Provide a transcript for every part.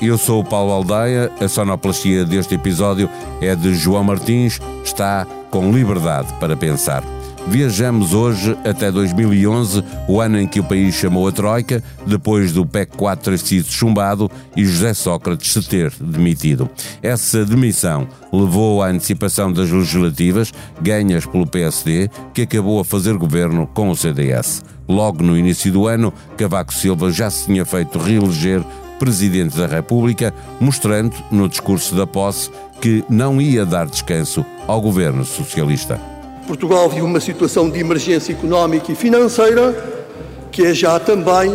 Eu sou o Paulo Aldeia. A sonoplastia deste episódio é de João Martins. Está com liberdade para pensar. Viajamos hoje até 2011, o ano em que o país chamou a Troika, depois do PEC 4 ter sido chumbado e José Sócrates se ter demitido. Essa demissão levou à antecipação das legislativas, ganhas pelo PSD, que acabou a fazer governo com o CDS. Logo no início do ano, Cavaco Silva já se tinha feito reeleger Presidente da República, mostrando, no discurso da posse, que não ia dar descanso ao governo socialista. Portugal vive uma situação de emergência económica e financeira, que é já também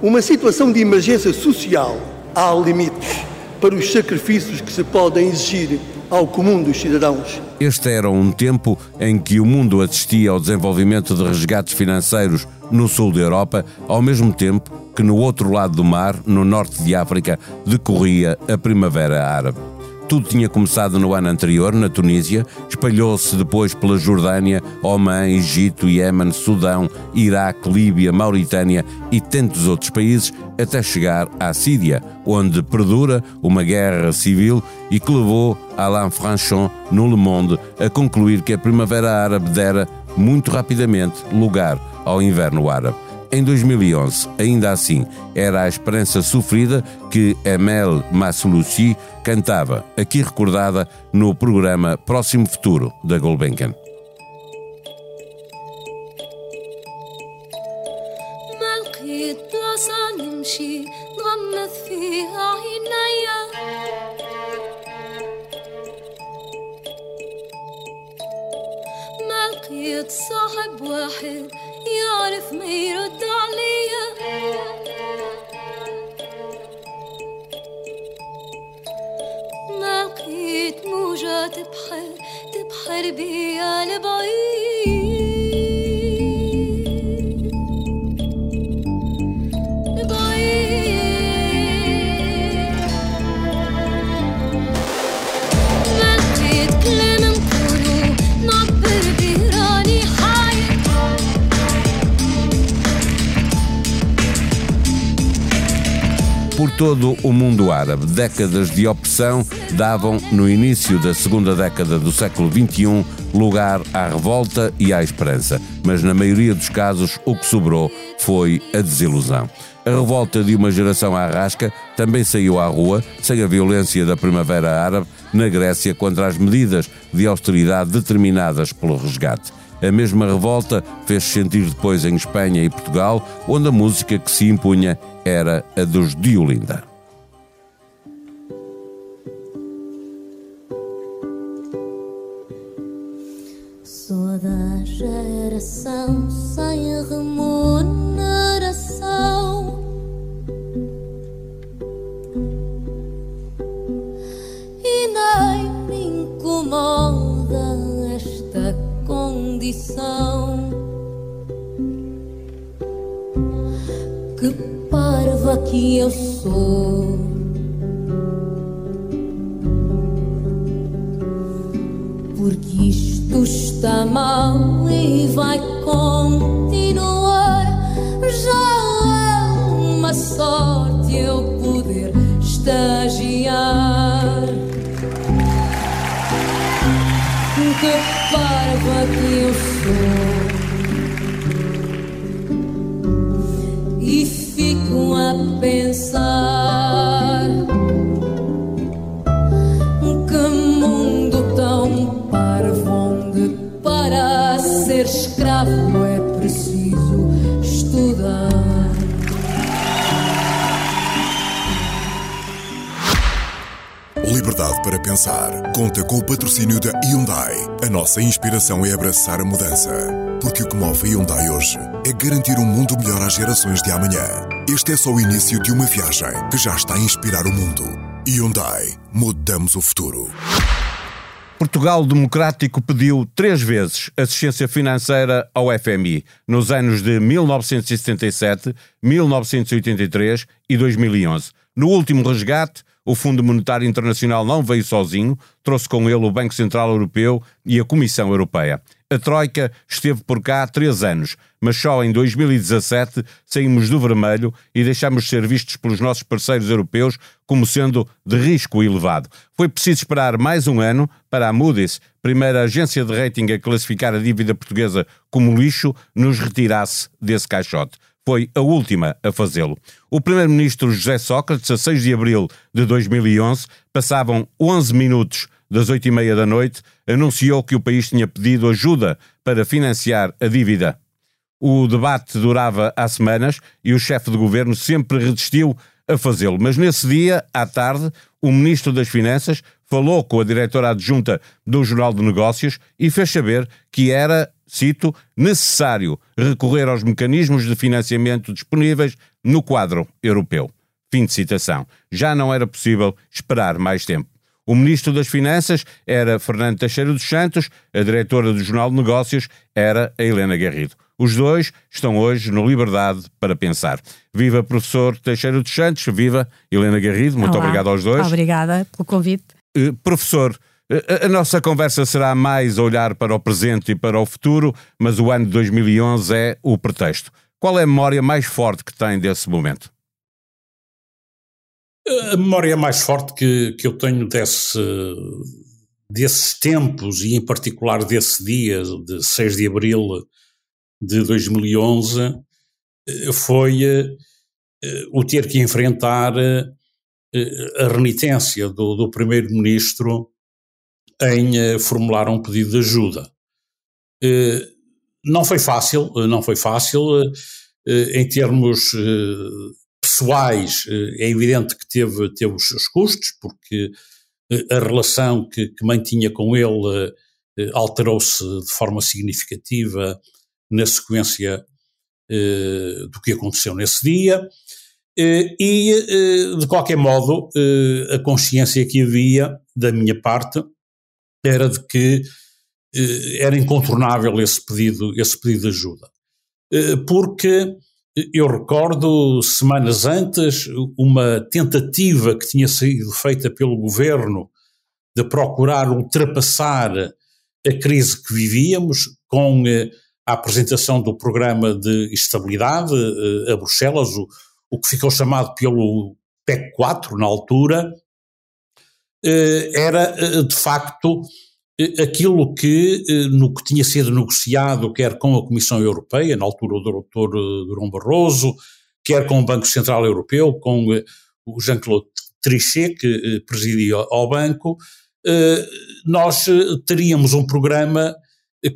uma situação de emergência social. Há limites para os sacrifícios que se podem exigir ao comum dos cidadãos. Este era um tempo em que o mundo assistia ao desenvolvimento de resgates financeiros no sul da Europa, ao mesmo tempo que no outro lado do mar, no norte de África, decorria a Primavera Árabe. Tudo tinha começado no ano anterior, na Tunísia, espalhou-se depois pela Jordânia, Omã, Egito, Iémen, Sudão, Iraque, Líbia, Mauritânia e tantos outros países, até chegar à Síria, onde perdura uma guerra civil e que levou Alain Franchon, no Le Monde, a concluir que a Primavera Árabe dera, muito rapidamente, lugar ao inverno árabe. Em 2011, ainda assim, era a esperança sofrida que Amel Massouluchi cantava, aqui recordada no programa Próximo Futuro da Gulbenkian. صاحب واحد يعرف ما يرد عليا. ما لقيت موجات بحر تبحر بيا لبعيد. Todo o mundo árabe. Décadas de opressão davam, no início da segunda década do século XXI, lugar à revolta e à esperança. Mas na maioria dos casos, o que sobrou foi a desilusão. A revolta de uma geração à rasca também saiu à rua, sem a violência da Primavera Árabe, na Grécia contra as medidas de austeridade determinadas pelo resgate. A mesma revolta fez-se sentir depois em Espanha e Portugal, onde a música que se impunha era a dos Diolinda. Sou da geração sem remuneração. E nem me incomoda condição. Que parva que eu sou. Porque isto está mal e vai continuar. Já é uma sorte eu poder estagiar. Que parva que eu sou. pensar para pensar. Conta com o patrocínio da Hyundai. A nossa inspiração é abraçar a mudança. Porque o que move a Hyundai hoje é garantir um mundo melhor às gerações de amanhã. Este é só o início de uma viagem que já está a inspirar o mundo. Hyundai, mudamos o futuro. Portugal Democrático pediu três vezes assistência financeira ao FMI nos anos de 1977, 1983 e 2011. No último resgate, o Fundo Monetário Internacional não veio sozinho, trouxe com ele o Banco Central Europeu e a Comissão Europeia. A Troika esteve por cá há três anos, mas só em 2017 saímos do vermelho e deixamos de ser vistos pelos nossos parceiros europeus como sendo de risco elevado. Foi preciso esperar mais um ano para a Moody's, primeira agência de rating a classificar a dívida portuguesa como lixo, nos retirasse desse caixote foi a última a fazê-lo. O primeiro-ministro José Sócrates, a 6 de abril de 2011, passavam 11 minutos das 8 e meia da noite, anunciou que o país tinha pedido ajuda para financiar a dívida. O debate durava há semanas e o chefe de governo sempre resistiu a fazê-lo. Mas nesse dia, à tarde, o ministro das Finanças falou com a diretora adjunta do Jornal de Negócios e fez saber que era cito, necessário recorrer aos mecanismos de financiamento disponíveis no quadro europeu. Fim de citação. Já não era possível esperar mais tempo. O ministro das Finanças era Fernando Teixeira dos Santos, a diretora do Jornal de Negócios era a Helena Garrido. Os dois estão hoje no Liberdade para Pensar. Viva professor Teixeira dos Santos, viva Helena Garrido, muito Olá. obrigado aos dois. Obrigada pelo convite. Uh, professor, a nossa conversa será mais olhar para o presente e para o futuro, mas o ano de 2011 é o pretexto. Qual é a memória mais forte que tem desse momento? A memória mais forte que, que eu tenho desse, desses tempos e, em particular, desse dia, de 6 de abril de 2011, foi o ter que enfrentar a renitência do, do primeiro-ministro em eh, formular um pedido de ajuda. Eh, não foi fácil, eh, não foi fácil. Em termos pessoais, é evidente que teve, teve os seus custos, porque a relação que, que mantinha com ele alterou-se de forma significativa na sequência do que aconteceu nesse dia. E, de qualquer modo, a consciência que havia da minha parte era de que eh, era incontornável esse pedido, esse pedido de ajuda. Eh, porque eu recordo, semanas antes, uma tentativa que tinha sido feita pelo governo de procurar ultrapassar a crise que vivíamos com eh, a apresentação do programa de estabilidade a Bruxelas, o, o que ficou chamado pelo PEC 4 na altura, eh, era eh, de facto eh, aquilo que, no que tinha sido negociado, quer com a Comissão Europeia, na altura do Dr. Durão Barroso, quer com o Banco Central Europeu, com o Jean-Claude Trichet, que presidia ao banco, nós teríamos um programa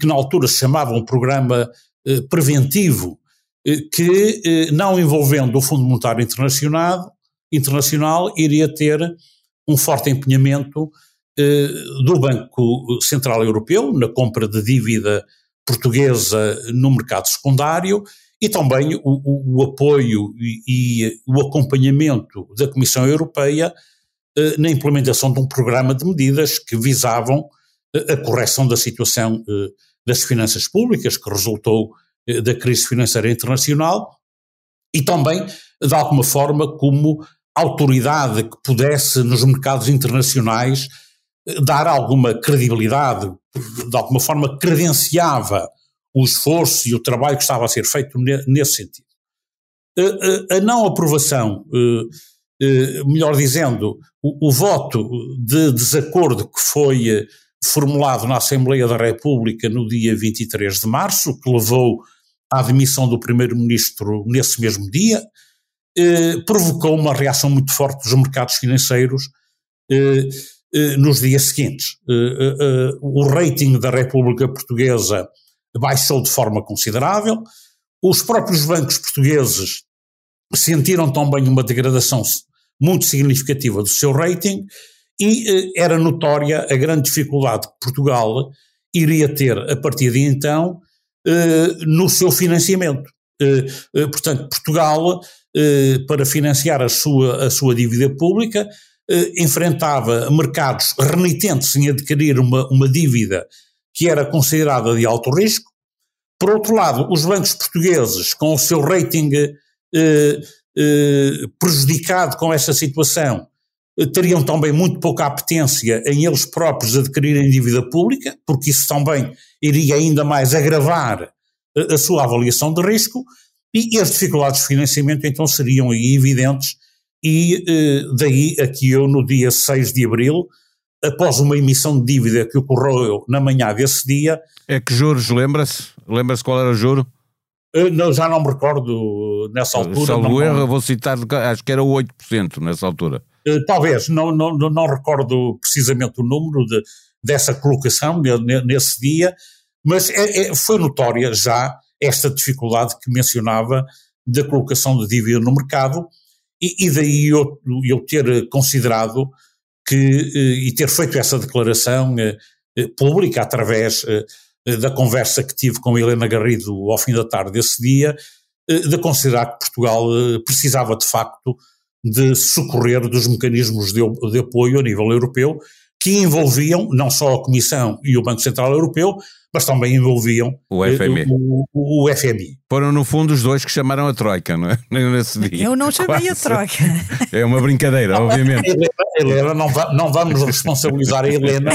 que na altura se chamava um programa preventivo, que, não envolvendo o Fundo Monetário Internacional, internacional iria ter um forte empenhamento eh, do Banco Central Europeu na compra de dívida portuguesa no mercado secundário e também o, o, o apoio e, e, o acompanhamento da Comissão Europeia eh, na implementação de um programa de medidas que visavam eh, a correção da situação eh, das finanças públicas, que resultou eh, da crise financeira internacional, e também, de alguma forma, como autoridade que pudesse, nos mercados internacionais, eh, dar alguma credibilidade, de alguma forma credenciava o esforço e o trabalho que estava a ser feito nesse sentido. A não aprovação, eh, eh, melhor dizendo, o, o voto de desacordo que foi formulado na Assembleia da República no dia 23 de março, que levou à demissão do Primeiro-Ministro nesse mesmo dia, eh, provocou uma reação muito forte dos mercados financeiros eh, eh, nos dias seguintes. o rating da República Portuguesa baixou de forma considerável, os próprios bancos portugueses sentiram também uma degradação muito significativa do seu rating e era notória a grande dificuldade que Portugal iria ter a partir de então no seu financiamento. portanto, Portugal eh, para financiar a sua, a sua dívida pública, eh, enfrentava mercados renitentes em adquirir uma, uma dívida que era considerada de alto risco. Por outro lado, os bancos portugueses, com o seu rating eh, eh, prejudicado com essa situação, teriam também muito pouca apetência em eles próprios adquirirem dívida pública, porque isso também iria ainda mais agravar a, a sua avaliação de risco, e, as dificuldades de financiamento então seriam aí evidentes, e eh, daí a que eu no dia 6 de abril, após uma emissão de dívida que ocorreu na manhã desse dia... É que juros, lembra-se? Lembra-se qual era o juro? Eh, não, já não me recordo nessa altura. Salvo erro, vou citar, acho que era o 8% nessa altura. Eh, talvez, não, não, não recordo precisamente o número de, dessa colocação nesse dia, mas é, é, foi notória já esta dificuldade que mencionava da colocação de dívida no mercado e, e daí eu, eu, ter considerado que eh, e ter feito essa declaração pública através da conversa que tive com Helena Garrido ao fim da tarde desse dia, de considerar que Portugal precisava de facto de socorrer dos mecanismos de, de apoio a nível europeu que envolviam não só a Comissão e o Banco Central Europeu, mas também envolviam o FMI. O, o, o, FMI. Foram, no fundo, os dois que chamaram a Troika, não é? Nesse dia. Eu não chamei Quase. a Troika. É uma brincadeira, obviamente. Helena, Helena não, va, não, vamos responsabilizar a Helena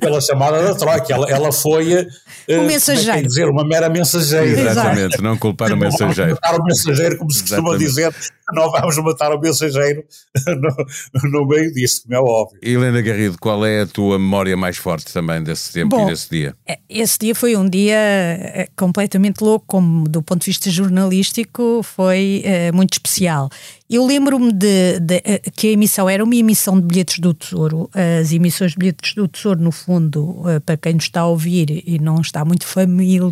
pela chamada da Troika. Ela, ela foi. O eh, é mensageiro. Quer dizer, uma mera mensageira. Exatamente, não culpar o mensageiro. Não matar o mensageiro, como se costuma dizer, não vamos matar o mensageiro no, no meio disso, como é óbvio. Helena Garrido, qual é a tua memória mais forte também desse tempo Bom, e desse dia? É, esse dia foi um dia eh, completamente louco, como do ponto de vista jornalístico foi uh, muito especial. Eu lembro-me de, de, uh, que a emissão era uma emissão de bilhetes do Tesouro. As emissões de bilhetes do Tesouro, no fundo, uh, para quem nos está a ouvir e não está muito familiar,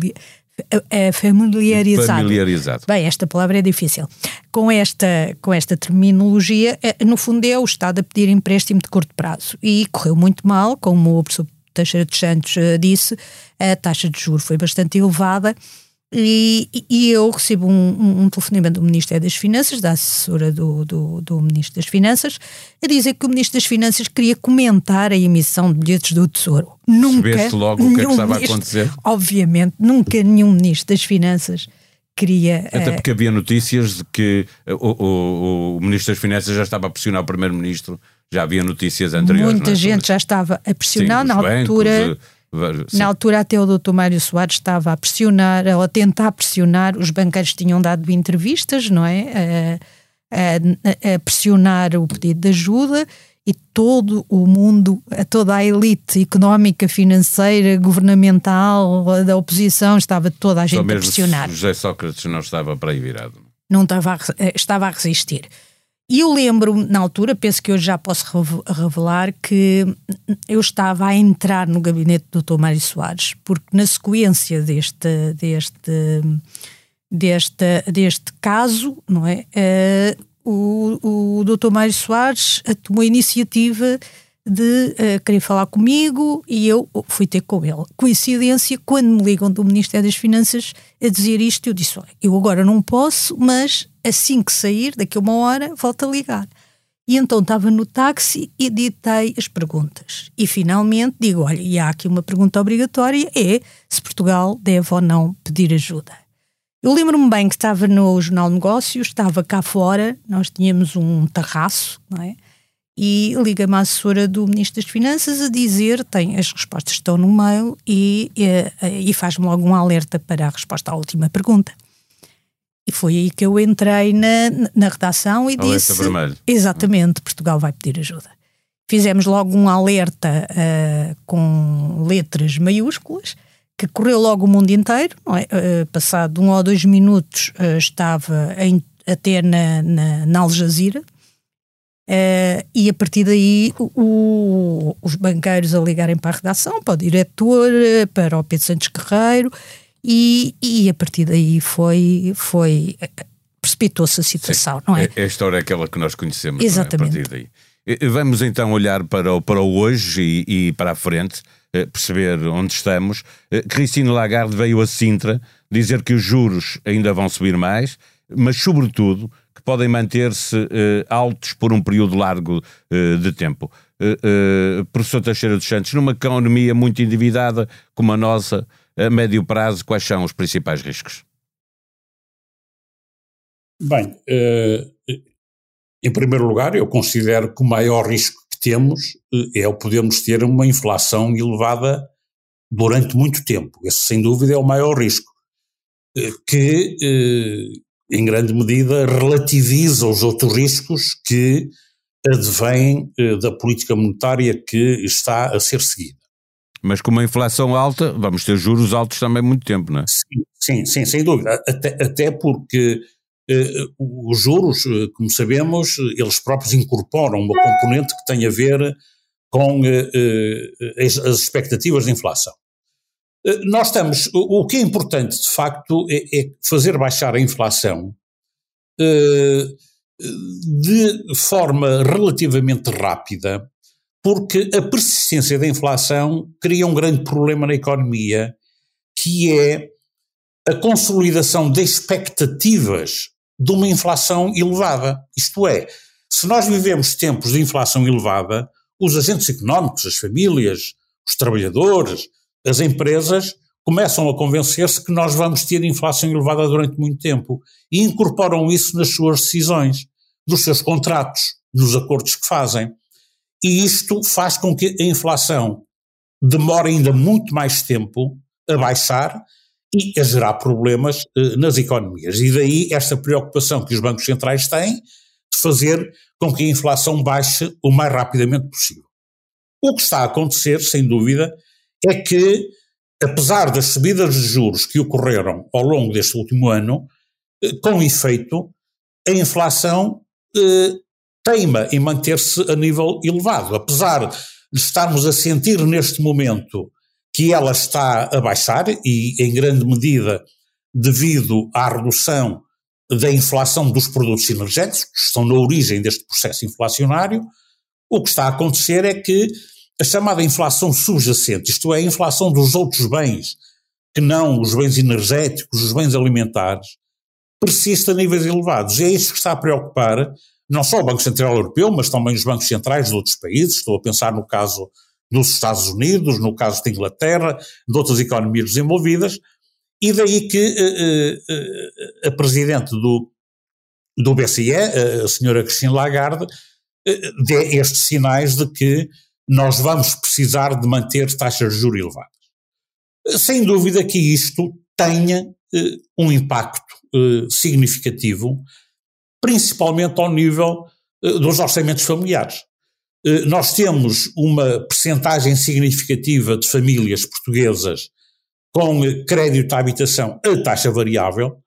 é familiarizado. familiarizado. Bem, esta palavra é difícil. Com esta, com esta terminologia, no fundo é o Estado a pedir empréstimo de curto prazo. E correu muito mal, como o professor Teixeira dos Santos disse, a taxa de juros foi bastante elevada e, e eu recebo um, um, telefonema do Ministério das Finanças, da assessora do, do, do, Ministro das Finanças, a dizer que o Ministro das Finanças queria comentar a emissão de bilhetes do Tesouro. Nunca. Sabeste logo o que, é que estava a acontecer? Obviamente, nunca nenhum Ministro das Finanças queria. Até porque havia notícias de que o, o, o Ministro das Finanças já estava a pressionar o Primeiro-Ministro, já havia notícias anteriores. Muita é? gente já estava a pressionar Sim, na altura. Sim. Na altura até o doutor Mário Soares estava a pressionar, a tentar pressionar, os banqueiros tinham dado entrevistas, não é? A, a, a pressionar o pedido de ajuda e todo o mundo, toda a elite económica, financeira, governamental, da oposição, estava toda a gente a pressionar. José Sócrates não estava para aí virado. Não estava a, estava a resistir. E eu lembro, na altura, penso que eu já posso revelar que eu estava a entrar no gabinete do Dr. Mário Soares, porque na sequência deste, deste, deste, deste caso, não é? Uh, o, o Dr. Mário Soares tomou a iniciativa de uh, querer falar comigo e eu fui ter com ele. Coincidência, quando me ligam do Ministério das Finanças a dizer isto, eu disse: eu agora não posso, mas assim que sair, daqui a uma hora, volto a ligar. E então estava no táxi e ditei as perguntas. E finalmente digo: olha, e há aqui uma pergunta obrigatória: é se Portugal deve ou não pedir ajuda. Eu lembro-me bem que estava no Jornal Negócios, estava cá fora, nós tínhamos um terraço, não é? E liga-me a assessora do Ministro das Finanças a dizer, tem as respostas estão no mail e, e, e faz-me logo um alerta para a resposta à última pergunta. E foi aí que eu entrei na, na redação e alerta disse... vermelho. Exatamente, Portugal vai pedir ajuda. Fizemos logo um alerta uh, com letras maiúsculas, que correu logo o mundo inteiro, é? uh, passado um ou dois minutos uh, estava em, até na, na, na Al Jazeera, Uh, e a partir daí o, os banqueiros a ligarem para a redação, para o diretor, para o Pedro Santos Guerreiro, e, e a partir daí foi, foi precipitou-se a situação, Sim, não é? A história é aquela que nós conhecemos. Exatamente. É? A partir daí. Vamos então olhar para o, para o hoje e, e para a frente, eh, perceber onde estamos. Eh, Cristina Lagarde veio a Sintra dizer que os juros ainda vão subir mais, mas, sobretudo, podem manter-se uh, altos por um período largo uh, de tempo. Uh, professor Teixeira dos Santos, numa economia muito endividada como a nossa, a médio prazo, quais são os principais riscos? Bem, Em primeiro lugar, eu considero que o maior risco que temos é o podermos ter uma inflação elevada durante muito tempo. Esse, sem dúvida, é o maior risco, que, em grande medida, relativiza os outros riscos que advêm da política monetária que está a ser seguida. Mas com uma inflação alta, vamos ter juros altos também muito tempo, não é? Sim, sim, sim sem dúvida. Até, até porque eh, os juros, eh, como sabemos, eles próprios incorporam uma componente que tem a ver com eh, as, as expectativas de inflação. Nós estamos, o que é importante de facto é, é fazer baixar a inflação de forma relativamente rápida, porque a persistência da inflação cria um grande problema na economia, que é a consolidação de expectativas de uma inflação elevada. Isto é, se nós vivemos tempos de inflação elevada, os agentes económicos, as famílias, os trabalhadores, as empresas começam a convencer-se que nós vamos ter inflação elevada durante muito tempo e incorporam isso nas suas decisões, nos seus contratos, nos acordos que fazem. E isto faz com que a inflação demore ainda muito mais tempo a baixar e a gerar problemas eh, nas economias. E daí esta preocupação que os bancos centrais têm de fazer com que a inflação baixe o mais rapidamente possível. O que está a acontecer, sem dúvida, é que, apesar das subidas de juros que ocorreram ao longo deste último ano, eh, com efeito, a inflação eh, teima em manter-se a nível elevado. Apesar de estarmos a sentir neste momento que ela está a baixar e, em grande medida, devido à redução da inflação dos produtos energéticos, que estão na origem deste processo inflacionário, o que está a acontecer é que a chamada inflação subjacente, isto é, a inflação dos outros bens, que não os bens energéticos, os bens alimentares, persiste a níveis elevados. E é isso que está a preocupar não só o Banco Central Europeu, mas também os bancos centrais de outros países. Estou a pensar no caso dos Estados Unidos, no caso da Inglaterra, de outras economias desenvolvidas, e daí que uh, uh, a presidente do, do BCE, a senhora Christine Lagarde, dê estes sinais de que nós vamos precisar de manter taxas de juros elevadas. Sem dúvida que isto tenha um impacto significativo principalmente ao nível uh, dos orçamentos familiares. Uh, nós temos uma percentagem significativa de famílias portuguesas com crédito à habitação a taxa variável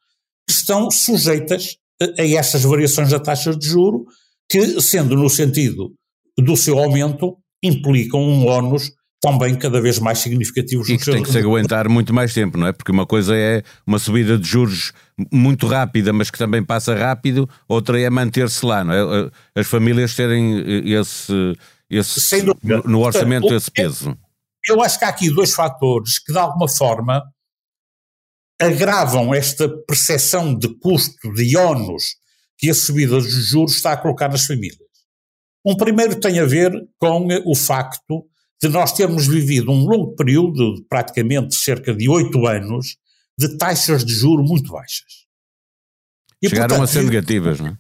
que estão sujeitas a, a estas variações da taxa de juro que, sendo no sentido do seu aumento, implicam um ónus também cada vez mais significativos. E que tem que se aguentar muito mais tempo, não é? Porque uma coisa é uma subida de juros muito rápida, mas que também passa rápido, outra é manter-se lá, não é? As famílias terem esse, esse no orçamento Portanto, esse peso. Eu acho que há aqui dois fatores que de alguma forma agravam esta percepção de custo, de ónus que a subida dos juros está a colocar nas famílias. Um primeiro tem a ver com o facto de nós termos vivido um longo período, de praticamente cerca de oito anos, de taxas de juro muito baixas. E, Chegaram portanto, a ser negativas, não é?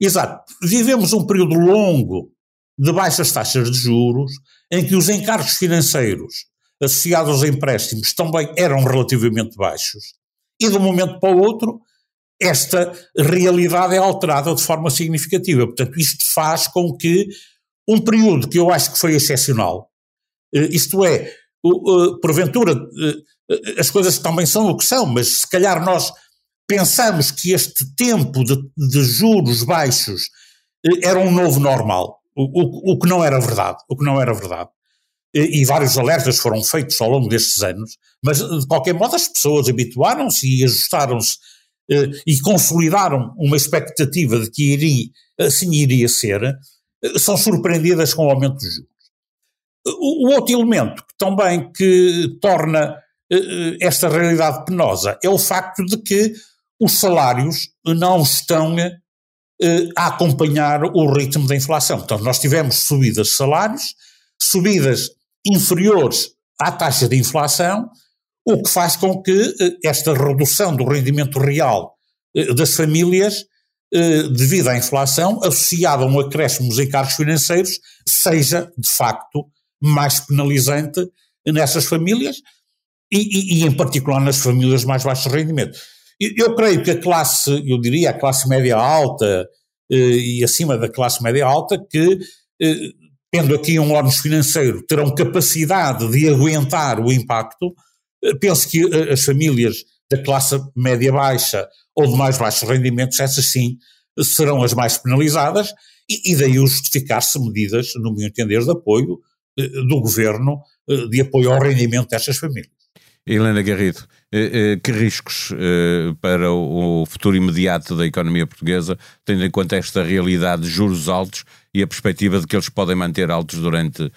Exato. Vivemos um período longo de baixas taxas de juros, em que os encargos financeiros associados aos empréstimos também eram relativamente baixos, e de um momento para o outro, esta realidade é alterada de forma significativa. Portanto, isto faz com que um período que eu acho que foi excepcional, eh, isto é, porventura, eh, as coisas também são o que são, mas se calhar nós pensamos que este tempo de, de juros baixos eh, era um novo normal, o, o, o, que não era verdade, o que não era verdade. E, e vários alertas foram feitos ao longo destes anos, mas de qualquer modo as pessoas habituaram-se e ajustaram-se e consolidaram uma expectativa de que iria, assim iria ser, são surpreendidas com o aumento dos juros. O, outro elemento que também que torna uh, esta realidade penosa é o facto de que os salários não estão a acompanhar o ritmo da inflação. Portanto, nós tivemos subidas de salários, subidas inferiores à taxa de inflação, o que faz com que uh, esta redução do rendimento real das famílias eh, devido à inflação, associada a um acréscimo dos encargos financeiros, seja, de facto, mais penalizante nessas famílias e, e, e em particular nas famílias mais baixo rendimento. Eu, creio que a classe, eu diria a classe média alta eh, e acima da classe média alta, que, eh, tendo aqui um órgão financeiro, terão capacidade de aguentar o impacto, eh, penso que eh, as famílias da classe média baixa ou de mais baixos rendimentos, essas sim serão as mais penalizadas, e, e daí o justificar-se medidas, no meu entender, de apoio eh, do governo, eh, de apoio ao rendimento destas famílias. Helena Garrido, eh, que riscos para o futuro imediato da economia portuguesa, tendo em conta esta realidade de juros altos e a perspectiva de que eles podem manter altos durante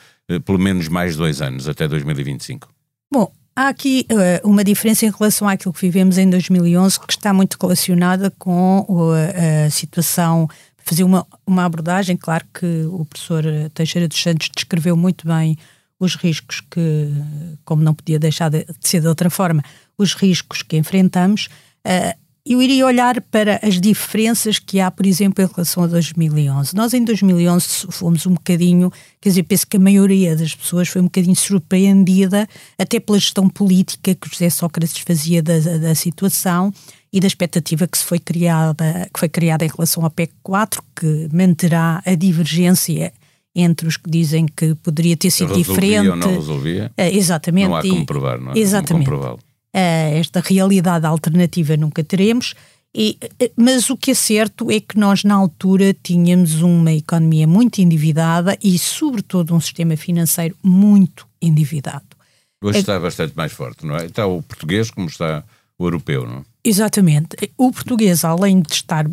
pelo menos mais dois anos, até 2025? Bom, Há aqui uh, uma diferença em relação àquilo que vivemos em 2011, que está muito relacionada com uh, a situação. Fazer uma, uma abordagem, claro que o professor Teixeira dos Santos descreveu muito bem os riscos que, como não podia deixar de, de ser de outra forma, os riscos que enfrentamos. Uh, eu iria olhar para as diferenças que há, por exemplo, em relação a 2011. Nós, em 2011, fomos um bocadinho, quer dizer, penso que a maioria das pessoas foi um bocadinho surpreendida, até pela gestão política que José Sócrates fazia da, da situação e da expectativa que se foi criada, que foi criada em relação à PEC 4, que manterá a divergência entre os que dizem que poderia ter sido resolvia diferente. Ou não resolvia. É, exatamente. Não há como provar, não é? Exatamente. Como esta realidade alternativa nunca teremos. E, eh, mas o que é certo é que nós, na altura, tínhamos uma economia muito endividada e, sobretudo, um sistema financeiro muito endividado. Hoje é... está bastante mais forte, não é? Está o português como está o europeu, não é? Exatamente. O português, além de estar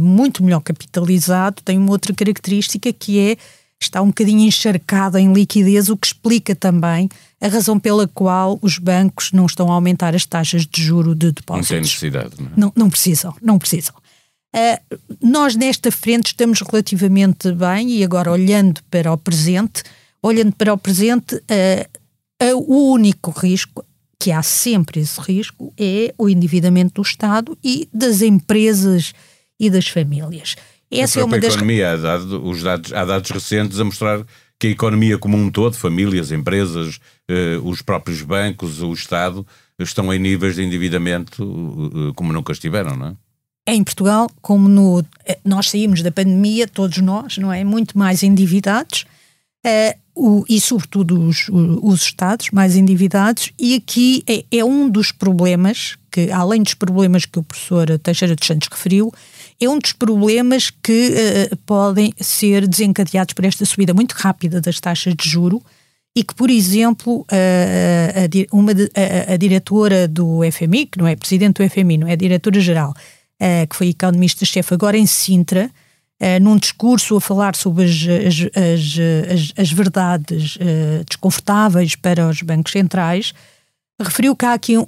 muito melhor capitalizado, tem uma outra característica que é está um bocadinho encharcado em liquidez, o que explica também a razão pela qual os bancos não estão a aumentar as taxas de juro de depósitos. Não tem necessidade, não é? Não, não precisam, não precisam. Uh, nós nesta frente estamos relativamente bem e agora olhando para o presente, olhando para o presente, uh, uh, o único risco, que há sempre esse risco, é o endividamento do Estado e das empresas e das famílias. Essa a é uma das... economia, há, dado, os dados, há dados recentes a mostrar que a economia como um todo, famílias, empresas, eh, os próprios bancos, o Estado, estão em níveis de endividamento eh, como nunca estiveram, não é? Em Portugal, como no, eh, nós saímos da pandemia, todos nós, não é? Muito mais endividados, eh, o, e sobretudo os, os Estados mais endividados, e aqui é, é um dos problemas que, além dos problemas que o professor Teixeira dos Santos referiu, é um dos problemas que uh, podem ser desencadeados por esta subida muito rápida das taxas de juro e que, por exemplo, a, a, uma, a, a diretora do FMI, que não é presidente do FMI, não é diretora-geral, uh, que foi economista-chefe agora em Sintra, uh, num discurso a falar sobre as, as, as, as verdades desconfortáveis para os bancos centrais, referiu que há aqui um,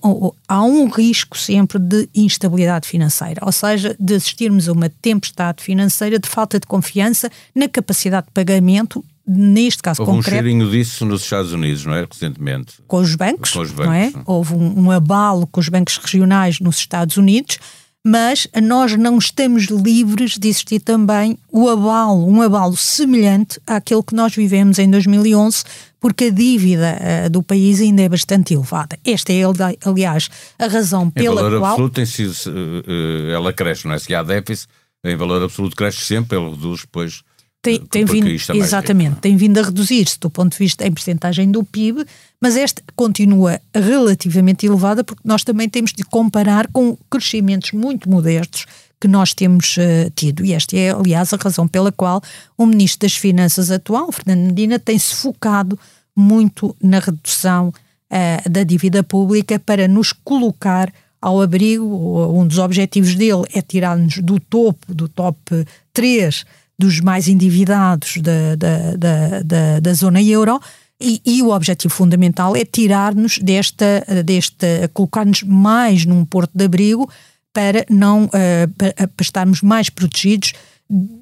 há um risco sempre de instabilidade financeira, ou seja, de assistirmos a uma tempestade financeira de falta de confiança na capacidade de pagamento neste caso Houve concreto. Houve um cheirinho disso nos Estados Unidos, não é? Recentemente. Com os bancos, com os bancos não é? Houve um, um, abalo com os bancos regionais nos Estados Unidos, mas nós não estamos livres de existir também o abalo, um abalo semelhante àquele que nós vivemos em 2011, porque a dívida uh, do país ainda é bastante elevada. Esta é, aliás, a razão pela qual... Em valor qual... absoluto tem sido, uh, ela cresce, não é? Se há déficit, em valor absoluto cresce sempre, ele reduz depois tem, tem vindo, exatamente, tem vindo a reduzir-se do ponto de vista em percentagem do PIB, mas esta continua relativamente elevada porque nós também temos de comparar com crescimentos muito modestos que nós temos uh, tido. E esta é, aliás, a razão pela qual o Ministro das Finanças atual, Fernando Medina, tem-se focado muito na redução uh, da dívida pública para nos colocar ao abrigo. Um dos objetivos dele é tirar-nos do topo, do top 3 dos mais endividados da, da, da, da, da zona euro. E, e, o objetivo fundamental é tirar-nos desta, desta colocar-nos mais num porto de abrigo para não uh, para, para estarmos mais protegidos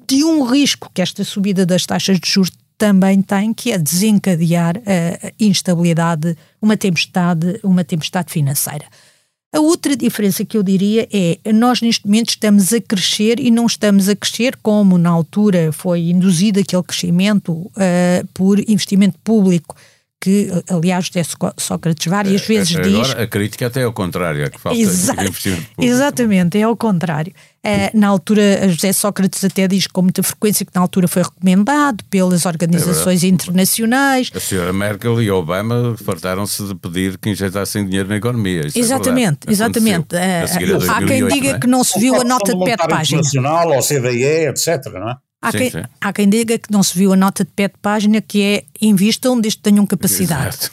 de um risco que esta subida das taxas de juros também tem, que é desencadear a instabilidade, uma tempestade, uma tempestade financeira. A outra diferença que eu diria é nós neste momento estamos a crescer e não estamos a crescer como na altura foi induzido aquele crescimento uh, por investimento público que, aliás, José Sócrates várias é, vezes Agora, diz. A crítica até é o contrário, é que falta Exa. Exatamente, é ao contrário. É, na altura, José Sócrates até diz com muita frequência que na altura foi recomendado pelas organizações é internacionais. A senhora Merkel e Obama fartaram-se de pedir que injetassem dinheiro na economia. Isso é exatamente, é exatamente. É, há quem diga é? que não se viu a nota de pé de página. Nacional, ou CDE, etc. Não é? Há, sim, quem, sim. há quem diga que não se viu a nota de pé de página que é invistam desde que tenham capacidade. Exato.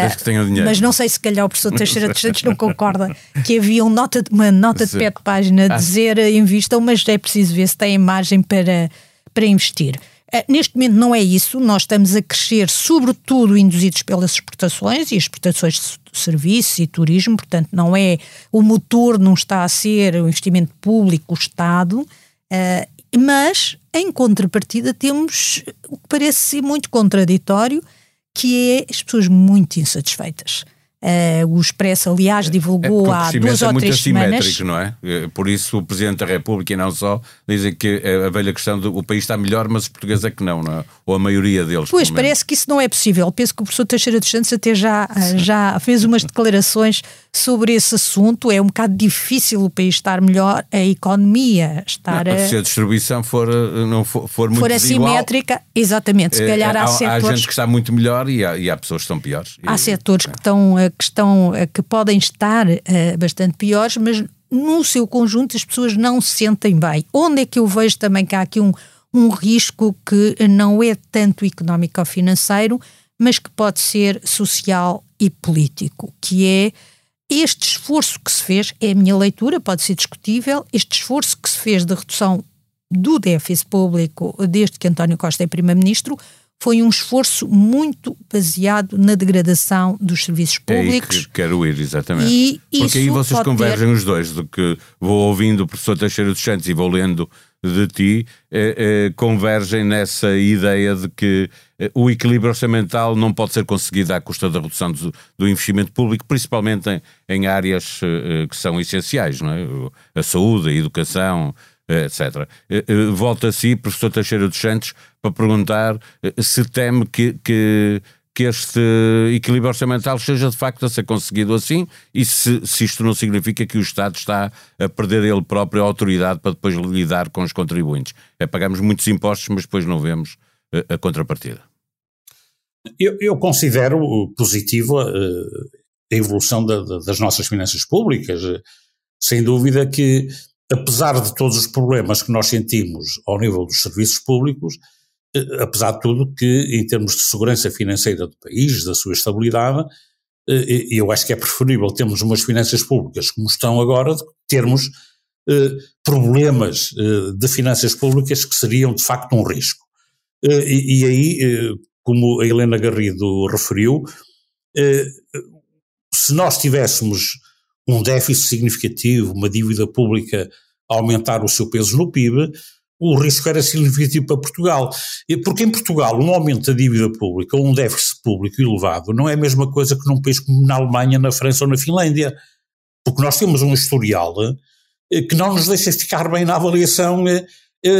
Desde que tenham dinheiro. Mas não sei se calhar o professor Teixeira dos Santos não concorda que havia um nota, uma nota de pé de página a dizer invistam, mas é preciso ver se tem margem para, para investir. Uh, neste momento não é isso, nós estamos a crescer, sobretudo induzidos pelas exportações e exportações de serviços e turismo, portanto, não é o motor, não está a ser o investimento público, o Estado, mas, em contrapartida, temos o que parece ser muito contraditório, que é as pessoas muito insatisfeitas. Uh, o Expresso, aliás, divulgou é, há duas é ou três semanas. não é? Eh, Por isso o Presidente da República e não só dizem que a velha questão do o país está melhor, mas os portugueses é que não, não é? Ou a maioria deles. Pois, parece que isso não é possível. Penso que o professor Teixeira dos Santos até já, já fez umas declarações sobre esse assunto. É um bocado difícil o país estar melhor, a economia estar não, a... Se a distribuição for, eh, não for, for muito for assimétrica, exatamente, se calhar há, há, setores... há gente que está muito melhor e há, e há pessoas que estão piores. Há setores que estão, eh, que estão eh, que podem estar eh, bastante piores, mas no seu conjunto as pessoas não se sentem bem. Onde é que eu vejo também que há aqui um, um risco que não é tanto económico ou financeiro, mas que pode ser social e político, que é este esforço que se fez, é a minha leitura, pode ser discutível, este esforço que se fez de redução do déficit público desde que António Costa é Primeiro-Ministro foi um esforço muito baseado na degradação dos serviços É aí públicos. que quero ir, exatamente. E Porque aí vocês convergem ter- os dois, do que vou ouvindo o professor Teixeira dos Santos e vou lendo de ti, eh, eh, convergem nessa ideia de que eh, o equilíbrio orçamental não pode ser conseguido à custa da redução do, do investimento público, principalmente em, em áreas que são essenciais, não é? A saúde, a educação, etc. Eh, eh, Volto a si, professor Teixeira dos Santos, para perguntar eh, se teme que, que, que este equilíbrio orçamental seja de facto a ser conseguido assim e se, se isto não significa que o Estado está a perder ele próprio a autoridade para depois lidar com os contribuintes. É pagamos muitos impostos, mas depois não vemos eh, a contrapartida. Eu, eu considero positiva eh, a evolução da- da- das nossas finanças públicas. Eh, Sem dúvida que, apesar de todos os problemas que nós sentimos ao nível dos serviços públicos, eh, apesar de tudo que, em termos de segurança financeira do país, da sua estabilidade, eh, eu acho que é preferível termos umas finanças públicas como estão agora, do que termos eh, problemas de finanças públicas que seriam de facto um risco. E, e aí, como a Helena Garrido referiu, se nós tivéssemos um déficit significativo, uma dívida pública a aumentar o seu peso no PIB, o risco era significativo para Portugal. Porque em Portugal um aumento da dívida pública ou um déficit público elevado não é a mesma coisa que num país como na Alemanha, na França ou na Finlândia. Porque nós temos um historial eh, que não nos deixa ficar bem na avaliação eh,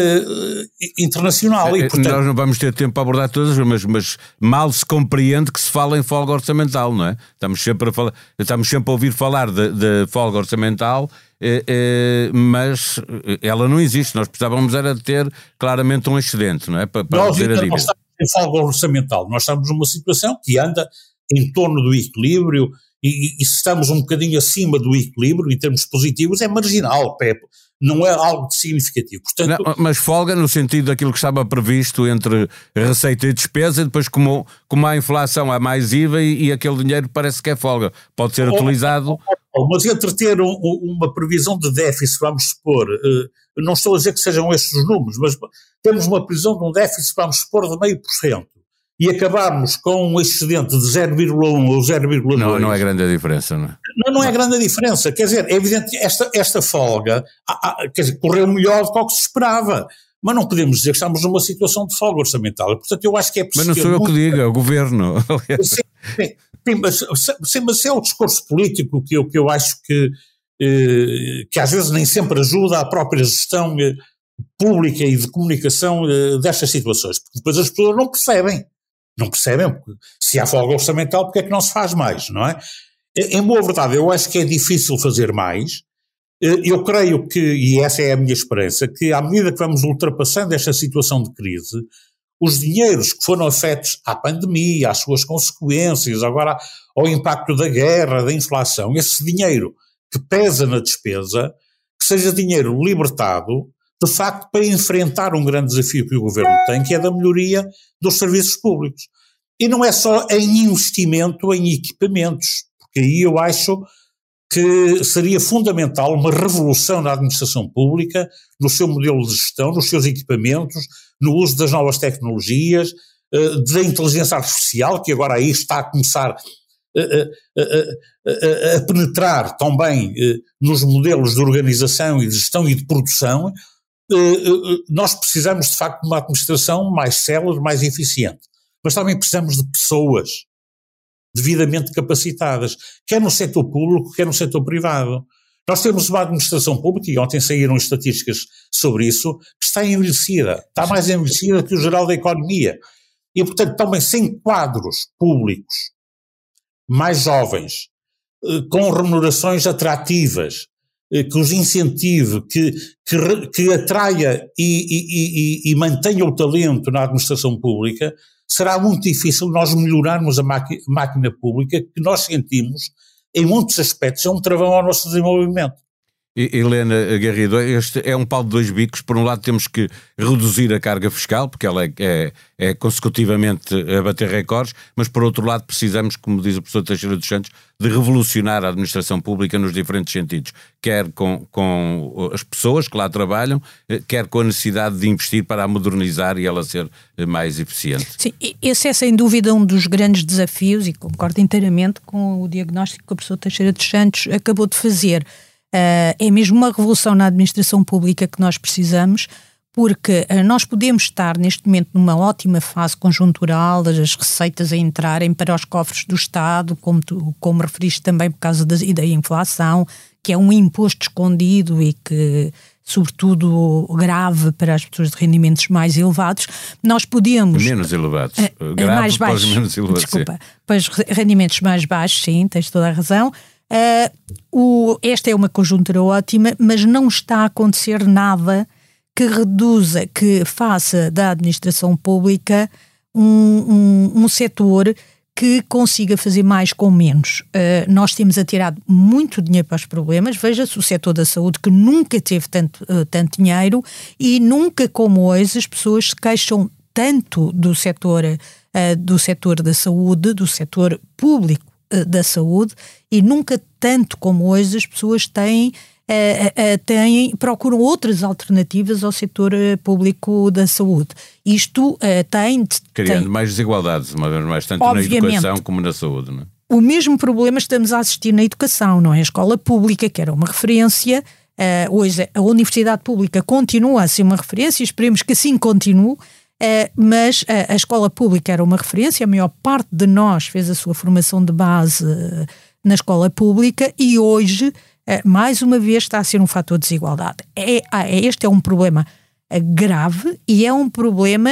eh, internacional. E, Eh, portanto, Nós não vamos ter tempo para abordar todas, mas, mas mal se compreende que se fala em folga orçamental, não é? Estamos sempre a, falar, estamos sempre a ouvir falar de, de folga orçamental, eh, eh, mas ela não existe. Nós precisávamos era de ter claramente um excedente, não é? Para, para nós reduzir a dívida. estamos em folga orçamental, nós estamos numa situação que anda em torno do equilíbrio e, e- e se estamos um bocadinho acima do equilíbrio em termos positivos é marginal, Pepe, não é algo de significativo. Portanto, Não, mas folga no sentido daquilo que estava previsto entre receita e despesa, e depois, como, como há inflação, há mais IVA e, e aquele dinheiro parece que é folga. Pode ser Oh, utilizado. Bom, Mas entre ter um- um- uma previsão de déficit, vamos supor, eh, não estou a dizer que sejam estes os números, mas temos uma previsão de um déficit, vamos supor, de meio por cento, e acabarmos com um excedente de 0,1 ou 0,2. Não, não é grande a diferença, não é? Não, não é grande a diferença. Quer dizer, é evidente que esta, esta folga ah, ah, quer dizer, correu melhor do que se esperava. Mas não podemos dizer que estamos numa situação de folga orçamental. Portanto, eu acho que é Mas não sou eu que digo, é o governo. Sim, sim. Sim, mas, sim, mas é o discurso político que eu, que eu acho que, eh, que às vezes nem sempre ajuda à própria gestão eh, pública e de comunicação eh, destas situações, porque depois as pessoas não percebem. Não percebem, se há folga orçamental, porque é que não se faz mais, não é? Em boa verdade, eu acho que é difícil fazer mais. Eu creio que, e essa é a minha esperança, que à medida que vamos ultrapassando esta situação de crise, os dinheiros que foram afetos à pandemia, às suas consequências, agora ao impacto da guerra, da inflação, esse dinheiro que pesa na despesa, que seja dinheiro libertado, de facto, para enfrentar um grande desafio que o governo tem, que é da melhoria dos serviços públicos. E não é só em investimento em equipamentos, porque aí eu acho que seria fundamental uma revolução na administração pública, no seu modelo de gestão, nos seus equipamentos, no uso das novas tecnologias, eh, da inteligência artificial, que agora aí está a começar a, a, a, penetrar também eh, nos modelos de organização e de gestão e de produção, eh, nós precisamos de facto de uma administração mais célere, mais eficiente. Mas também precisamos de pessoas devidamente capacitadas, quer no setor público, quer no setor privado. Nós temos uma administração pública, e ontem saíram estatísticas sobre isso, que está envelhecida, está mais envelhecida que o geral da economia. E, portanto, também sem quadros públicos mais jovens, eh, com remunerações atrativas, eh, que os incentive, que, que, que atraia e, e, e, e mantenha o talento na administração pública, será muito difícil nós melhorarmos a máquina pública que nós sentimos, em muitos aspectos, é um travão ao nosso desenvolvimento. Helena Garrido, este é um pau de dois bicos. Por um lado, temos que reduzir a carga fiscal, porque ela é, é, é, consecutivamente a bater recordes, mas por outro lado, precisamos, como diz o professor Teixeira dos Santos, de revolucionar a administração pública nos diferentes sentidos, quer com, com as pessoas que lá trabalham, eh, quer com a necessidade de investir para a modernizar e ela ser eh, mais eficiente. Sim, esse é sem dúvida um dos grandes desafios e concordo inteiramente com o diagnóstico que o professor Teixeira dos Santos acabou de fazer. Uh, é mesmo uma revolução na administração pública que nós precisamos, porque uh, nós podemos estar neste momento numa ótima fase conjuntural, as receitas a entrarem para os cofres do Estado, como, tu, como referiste também por causa da, da inflação, que é um imposto escondido e que sobretudo grave para as pessoas de rendimentos mais elevados, nós podemos... Menos elevados. Uh, grave mais baixos, menos elevados. Desculpa, para os rendimentos mais baixos, sim, tens toda a razão. Uh, o, esta é uma conjuntura ótima, mas não está a acontecer nada que reduza, que faça da administração pública um, um, um setor que consiga fazer mais com menos. Uh, nós temos atirado muito dinheiro para os problemas. Veja-se o setor da saúde, que nunca teve tanto, uh, tanto dinheiro e nunca como hoje as pessoas se queixam tanto do setor, uh, do setor da saúde, do setor público eh, da saúde e nunca tanto como hoje as pessoas têm, uh, uh, têm procuram outras alternativas ao setor público da saúde. Isto tem... Criando tem, mais desigualdades, uma vez mais, tanto na educação como na saúde, não é? O mesmo problema estamos a assistir na educação, não é? A escola pública, que era uma referência, hoje a universidade pública continua a ser uma referência, esperemos que assim continue, mas a, a, escola pública era uma referência, a maior parte de nós fez a sua formação de base uh, na escola pública e hoje, uh, mais uma vez, está a ser um fator de desigualdade. É, ah, este é um problema grave e é um problema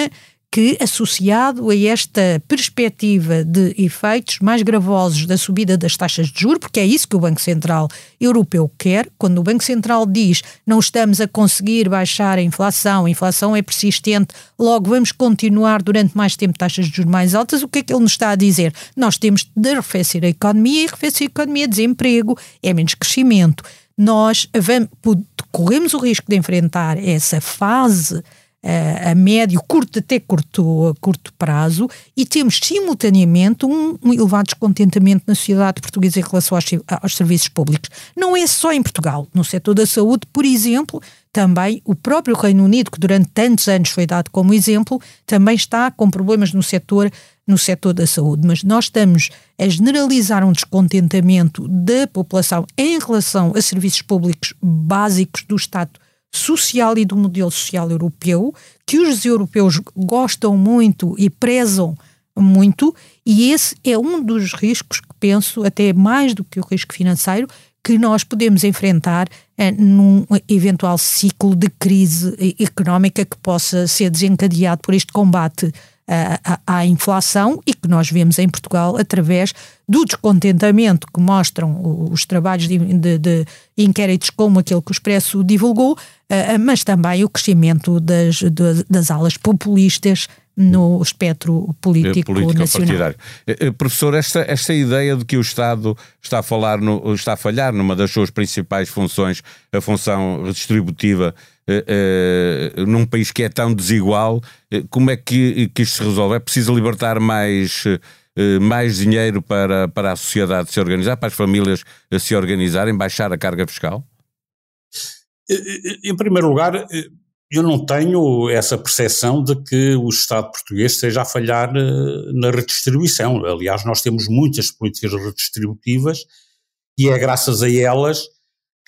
que, associado a esta perspectiva de efeitos mais gravosos da subida das taxas de juros, porque é isso que o Banco Central Europeu quer, quando o Banco Central diz não estamos a conseguir baixar a inflação, a inflação é persistente, logo vamos continuar durante mais tempo taxas de juros mais altas, o que é que ele nos está a dizer? Nós temos de arrefecer a economia e arrefecer a economia é desemprego, é menos crescimento. Nós vamos, corremos o risco de enfrentar essa fase a médio, curto, até curto, curto prazo, e temos simultaneamente um, um, elevado descontentamento na sociedade portuguesa em relação aos, aos, serviços públicos. Não é só em Portugal. No setor da saúde, por exemplo, também o próprio Reino Unido, que durante tantos anos foi dado como exemplo, também está com problemas no setor, no setor da saúde. Mas nós estamos a generalizar um descontentamento da população em relação a serviços públicos básicos do Estado social e do modelo social europeu, que os europeus gostam muito e prezam muito, e esse é um dos riscos que penso, até mais do que o risco financeiro, que nós podemos enfrentar eh, num eventual ciclo de crise económica que possa ser desencadeado por este combate à, inflação e que nós vemos em Portugal através do descontentamento que mostram os trabalhos de, de, de inquéritos como aquele que o Expresso divulgou, uh, mas também o crescimento das, das alas populistas no espectro político, político nacional. Partidário. Eh, eh, professor, esta, esta ideia de que o Estado está a, falar no, está a falhar numa das suas principais funções, a função redistributiva, eh, num país que é tão desigual, como é que, que isto se resolve? É preciso libertar mais mais dinheiro para, para a sociedade se organizar, para as famílias se organizarem, baixar a carga fiscal? Em primeiro lugar, eu não tenho essa percepção de que o Estado português esteja a falhar eh, na redistribuição. Aliás, nós temos muitas políticas redistributivas e é graças a elas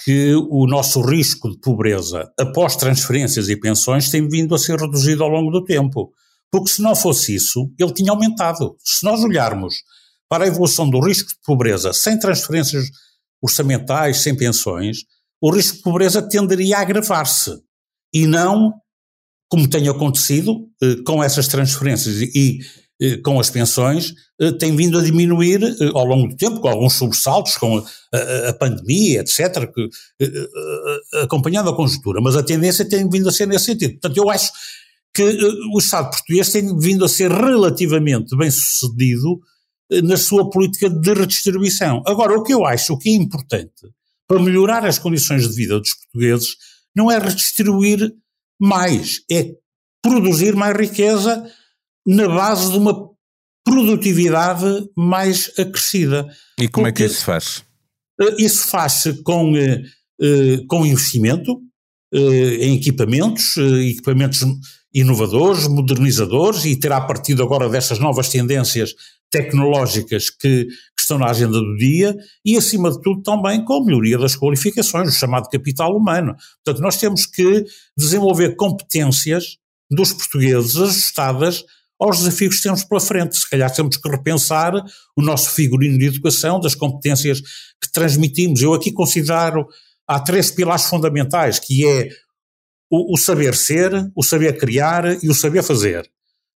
que o nosso risco de pobreza após transferências e pensões tem vindo a ser reduzido ao longo do tempo. Porque se não fosse isso, ele tinha aumentado. Se nós olharmos para a evolução do risco de pobreza sem transferências orçamentais, sem pensões, o risco de pobreza tenderia a agravar-se e não, como tem acontecido, eh, com essas transferências e eh, com as pensões, eh, tem vindo a diminuir ao longo do tempo, com alguns sobressaltos, com a, pandemia, etc., que, acompanhando a conjuntura, mas a tendência tem vindo a ser nesse sentido. Portanto, eu acho que o Estado português tem vindo a ser relativamente bem sucedido na sua política de redistribuição. Agora, o que eu acho que é importante para melhorar as condições de vida dos portugueses não é redistribuir mais, é produzir mais riqueza na base de uma produtividade mais acrescida. E como Porque é que isso se faz? Eh, isso faz-se com, eh, eh, com investimento em equipamentos, equipamentos inovadores, modernizadores, e terá partido agora dessas novas tendências tecnológicas que, que, estão na agenda do dia e, acima de tudo, também com a melhoria das qualificações, o chamado capital humano. Portanto, nós temos que desenvolver competências dos portugueses ajustadas aos desafios que temos pela frente. Se calhar temos que repensar o nosso figurino de educação, das competências que transmitimos. Eu aqui considero, há três pilares fundamentais, que é o, o saber ser, o saber criar e o saber fazer.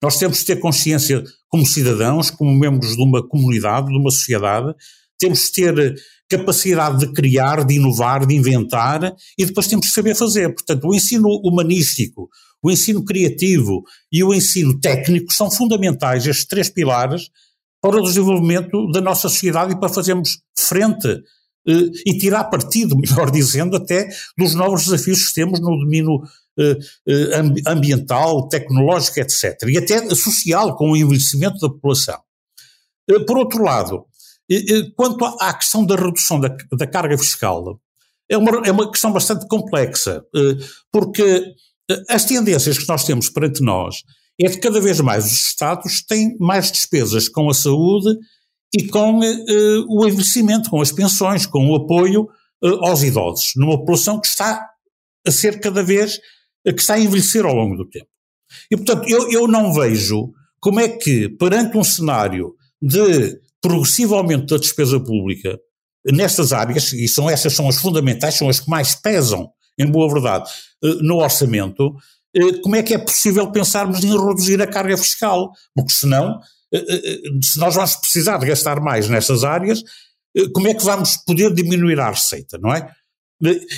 Nós temos de ter consciência como cidadãos, como membros de uma comunidade, de uma sociedade, temos de ter capacidade de criar, de inovar, de inventar e depois temos de saber fazer. Portanto, o ensino humanístico, o ensino criativo e o ensino técnico são fundamentais, estes três pilares, para o desenvolvimento da nossa sociedade e para fazermos frente eh, e tirar partido, melhor dizendo, até dos novos desafios que temos no domínio ambiental, tecnológico, etc. E até social, com o envelhecimento da população. Eh, por outro lado, quanto à questão da redução da, da carga fiscal, é uma, é uma questão bastante complexa, porque as tendências que nós temos perante nós é de cada vez mais os Estados têm mais despesas com a saúde e com o envelhecimento, com as pensões, com o apoio aos idosos, numa população que está a ser cada vez que está a envelhecer ao longo do tempo. E, portanto, eu, eu não vejo como é que, perante um cenário de progressivo aumento da despesa pública nestas áreas, e são essas são as fundamentais, são as que mais pesam, em boa verdade, eh, no orçamento, eh, como é que é possível pensarmos em reduzir a carga fiscal? Porque senão, eh, se nós vamos precisar de gastar mais nessas áreas, como é que vamos poder diminuir a receita, não é?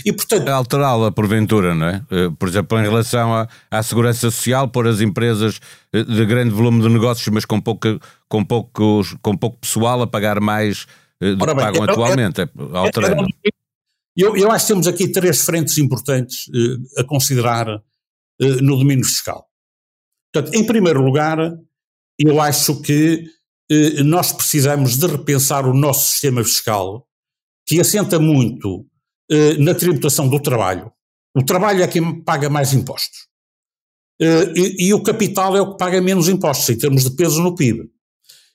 E, portanto... Alterá-la, porventura, não é? Eh, por exemplo, em relação à, à segurança social, pôr as empresas eh, de grande volume de negócios, mas com pouco, com poucos, com pouco pessoal, a pagar mais eh, do que pagam é, atualmente, é, alterando. Eu, eu acho que temos aqui três frentes importantes a considerar no domínio fiscal. Portanto, em primeiro lugar, eu acho que nós precisamos de repensar o nosso sistema fiscal, que assenta muito eh, na tributação do trabalho. O trabalho é quem paga mais impostos. Eh, e, e, o capital é o que paga menos impostos, em termos de peso no PIB.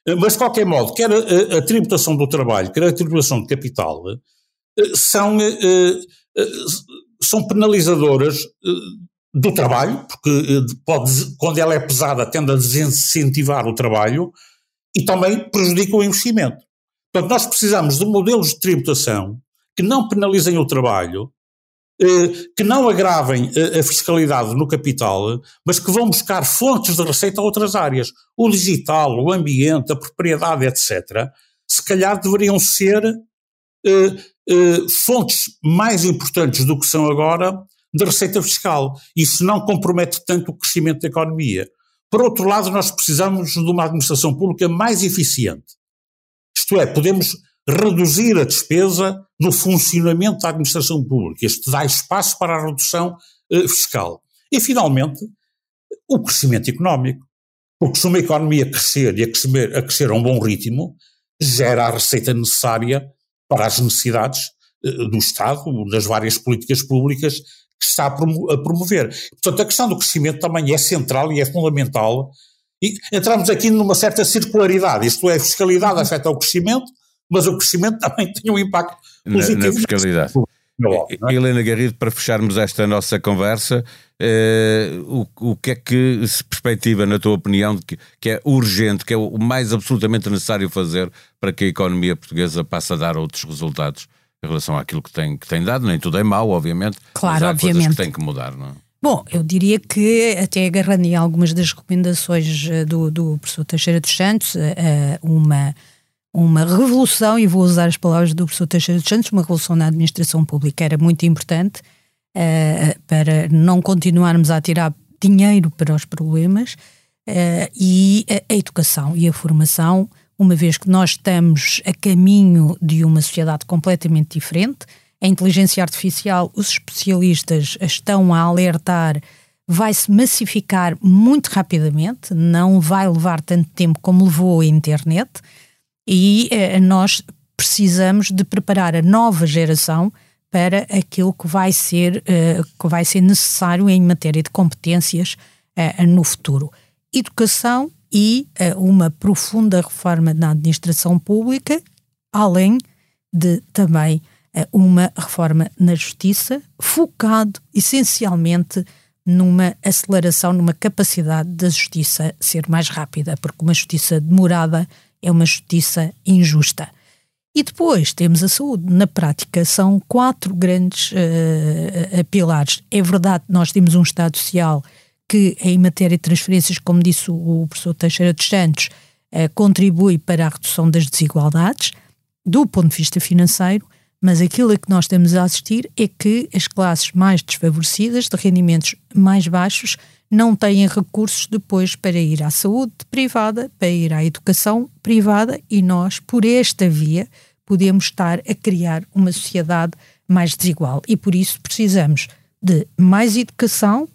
Eh, mas, de qualquer modo, quer a, a, tributação do trabalho, quer a tributação de capital, são, são penalizadoras do trabalho, porque pode, quando ela é pesada tende a desincentivar o trabalho e também prejudica o investimento. Portanto, nós precisamos de modelos de tributação que não penalizem o trabalho, eh, que não agravem a fiscalidade no capital, mas que vão buscar fontes de receita a outras áreas. O digital, o ambiente, a propriedade, etc. Se calhar deveriam ser eh, eh, fontes mais importantes do que são agora de receita fiscal. Isso não compromete tanto o crescimento da economia. Por outro lado, nós precisamos de uma administração pública mais eficiente. Isto é, podemos reduzir a despesa no funcionamento da administração pública. Isto dá espaço para a redução eh, fiscal. E, finalmente, o crescimento económico. Porque se uma economia crescer e a crescer, a crescer a um bom ritmo, gera a receita necessária para as necessidades eh, do Estado, das várias políticas públicas que está a promover. Portanto, a questão do crescimento também é central e é fundamental. E entramos aqui numa certa circularidade, isto é, a fiscalidade afeta o crescimento, mas o crescimento também tem um impacto positivo. Na, na fiscalidade. É? Helena Garrido, para fecharmos esta nossa conversa, eh, o, o que é que se perspectiva, na tua opinião, que, que é urgente, que é o mais absolutamente necessário fazer para que a economia portuguesa passe a dar outros resultados em relação àquilo que tem, que tem dado? Nem tudo é mau, obviamente. Claro, mas há obviamente. coisas que têm que mudar, não é? Bom, eu diria que, até agarrando em algumas das recomendações eh, do, do professor Teixeira dos Santos, eh, uma uma revolução, e vou usar as palavras do professor Teixeira dos Santos, uma revolução na administração pública. Era muito importante uh, para não continuarmos a tirar dinheiro para os problemas uh, e a, a, educação e a formação, uma vez que nós estamos a caminho de uma sociedade completamente diferente, a inteligência artificial, os especialistas estão a alertar, vai se massificar muito rapidamente, não vai levar tanto tempo como levou a internet e eh, nós precisamos de preparar a nova geração para aquilo que vai ser, eh, que vai ser necessário em matéria de competências eh, no futuro. Educação e uma profunda reforma na administração pública, além de também uma reforma na justiça, focado essencialmente numa aceleração, numa capacidade da justiça ser mais rápida, porque uma justiça demorada é uma justiça injusta. E depois temos a saúde. Na prática, são quatro grandes uh, pilares. É verdade nós temos um Estado Social que, em matéria de transferências, como disse o, professor Teixeira dos Santos, uh, contribui para a redução das desigualdades, do ponto de vista financeiro, mas aquilo a que nós estamos a assistir é que as classes mais desfavorecidas, de rendimentos mais baixos, não têm recursos depois para ir à saúde privada, para ir à educação privada e nós, por esta via, podemos estar a criar uma sociedade mais desigual. E por isso precisamos de mais educação,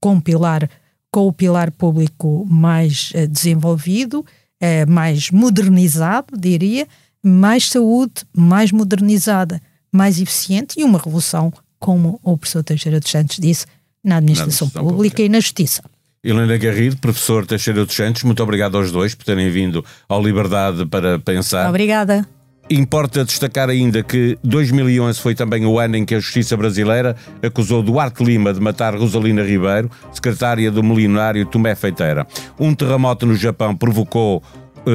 com, pilar, com o pilar público mais uh, desenvolvido, uh, mais modernizado, diria, mais saúde, mais modernizada, mais eficiente e uma revolução, como o professor Teixeira dos Santos disse, na administração, na pública, pública e na justiça. Helena Garrido, professor Teixeira dos Santos, muito obrigado aos dois por terem vindo ao Liberdade para Pensar. Obrigada. Importa destacar ainda que 2011 foi também o ano em que a Justiça Brasileira acusou Duarte Lima de matar Rosalina Ribeiro, secretária do milionário Tomé Feiteira. Um terremoto no Japão provocou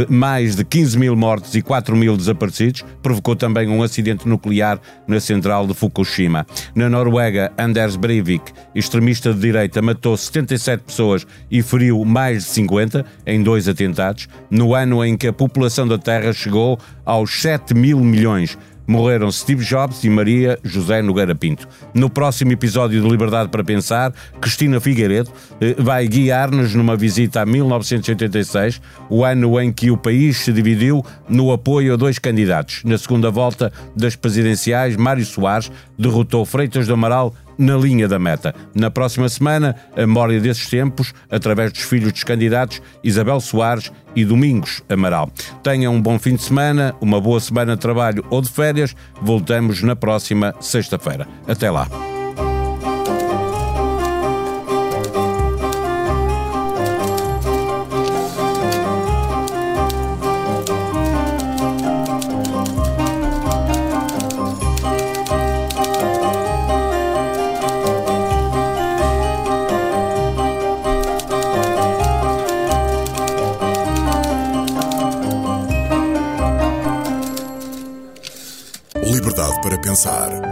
mais de 15 mil mortes e 4 mil desaparecidos, provocou também um acidente nuclear na central de Fukushima. Na Noruega, Anders Breivik, extremista de direita, matou 77 pessoas e feriu mais de 50 em dois atentados, no ano em que a população da Terra chegou aos 7 mil milhões morreram Steve Jobs e Maria José Nogueira Pinto. No próximo episódio de Liberdade para Pensar, Cristina Figueiredo eh, vai guiar-nos numa visita a 1986, o ano em que o país se dividiu no apoio a dois candidatos. Na segunda volta das presidenciais, Mário Soares derrotou Freitas do Amaral na linha da meta. Na próxima semana, a memória desses tempos, através dos filhos dos candidatos Isabel Soares e Domingos Amaral. Tenham um bom fim de semana, uma boa semana de trabalho ou de férias. Voltamos na próxima sexta-feira. Até lá.